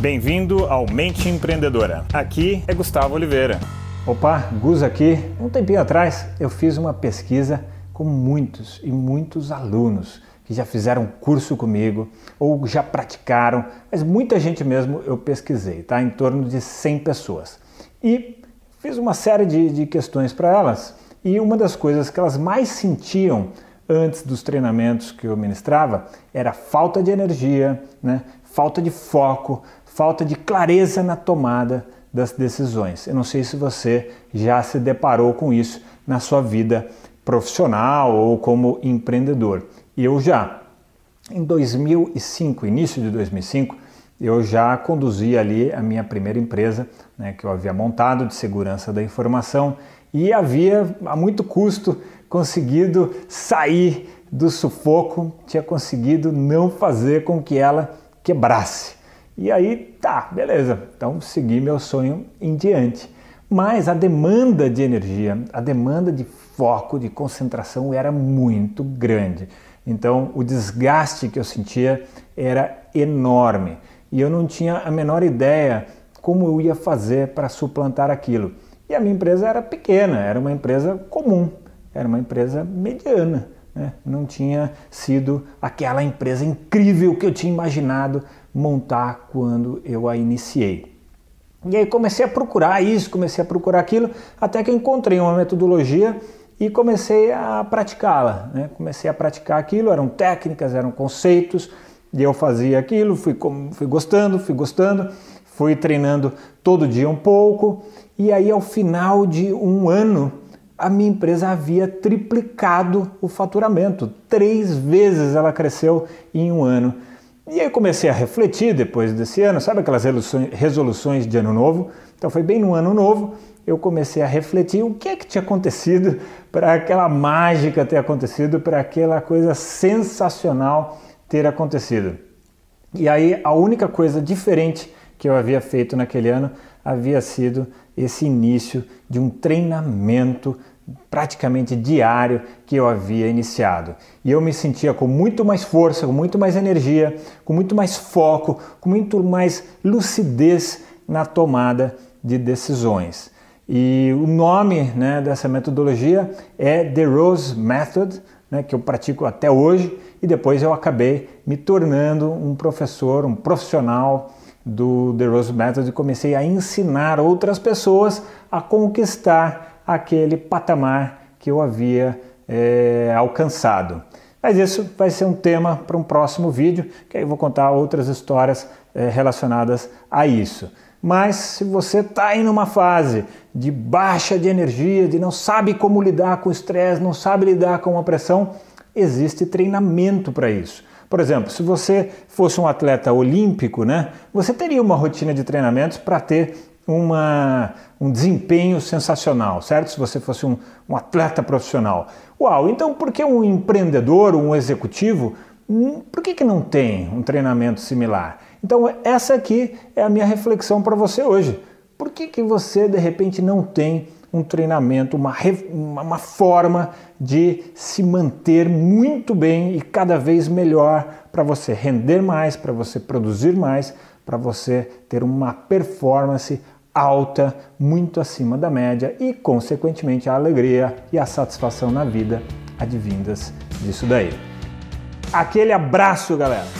Bem-vindo ao Mente Empreendedora. Aqui é Gustavo Oliveira. Opa, Gus aqui. Um tempinho atrás eu fiz uma pesquisa com muitos e muitos alunos que já fizeram curso comigo ou já praticaram, mas muita gente mesmo eu pesquisei, tá? Em torno de 100 pessoas. E fiz uma série de, de questões para elas e uma das coisas que elas mais sentiam antes dos treinamentos que eu ministrava era falta de energia, né? falta de foco, falta de clareza na tomada das decisões. Eu não sei se você já se deparou com isso na sua vida profissional ou como empreendedor. Eu já. Em 2005, início de 2005, eu já conduzi ali a minha primeira empresa, né, que eu havia montado de segurança da informação e havia a muito custo conseguido sair do sufoco, tinha conseguido não fazer com que ela quebrasse. E aí, tá, beleza, então segui meu sonho em diante. Mas a demanda de energia, a demanda de foco, de concentração era muito grande. Então o desgaste que eu sentia era enorme e eu não tinha a menor ideia como eu ia fazer para suplantar aquilo. E a minha empresa era pequena, era uma empresa comum, era uma empresa mediana. Né? Não tinha sido aquela empresa incrível que eu tinha imaginado montar quando eu a iniciei. E aí comecei a procurar isso, comecei a procurar aquilo, até que encontrei uma metodologia e comecei a praticá-la. Né? Comecei a praticar aquilo, eram técnicas, eram conceitos, e eu fazia aquilo, fui, fui gostando, fui gostando, fui treinando todo dia um pouco, e aí ao final de um ano a minha empresa havia triplicado o faturamento, três vezes ela cresceu em um ano. E aí comecei a refletir depois desse ano, sabe aquelas resoluções de ano novo? Então foi bem no ano novo, eu comecei a refletir o que é que tinha acontecido para aquela mágica ter acontecido, para aquela coisa sensacional ter acontecido. E aí a única coisa diferente que eu havia feito naquele ano havia sido esse início de um treinamento praticamente diário que eu havia iniciado. E eu me sentia com muito mais força, com muito mais energia, com muito mais foco, com muito mais lucidez na tomada de decisões. E o nome né, dessa metodologia é The Rose Method, né, que eu pratico até hoje, e depois eu acabei me tornando um professor, um profissional do The Rose Method e comecei a ensinar outras pessoas a conquistar aquele patamar que eu havia é, alcançado. Mas isso vai ser um tema para um próximo vídeo, que aí eu vou contar outras histórias é, relacionadas a isso. Mas se você está aí numa fase de baixa de energia, de não sabe como lidar com o estresse, não sabe lidar com a pressão, existe treinamento para isso. Por exemplo, se você fosse um atleta olímpico, né, você teria uma rotina de treinamentos para ter uma, um desempenho sensacional, certo? Se você fosse um, um atleta profissional. Uau, então por que um empreendedor, um executivo, hum, por que, que não tem um treinamento similar? Então, essa aqui é a minha reflexão para você hoje. Por que, que você, de repente, não tem um treinamento, uma, uma forma de se manter muito bem e cada vez melhor para você render mais, para você produzir mais, para você ter uma performance alta, muito acima da média e, consequentemente, a alegria e a satisfação na vida advindas disso daí. Aquele abraço, galera!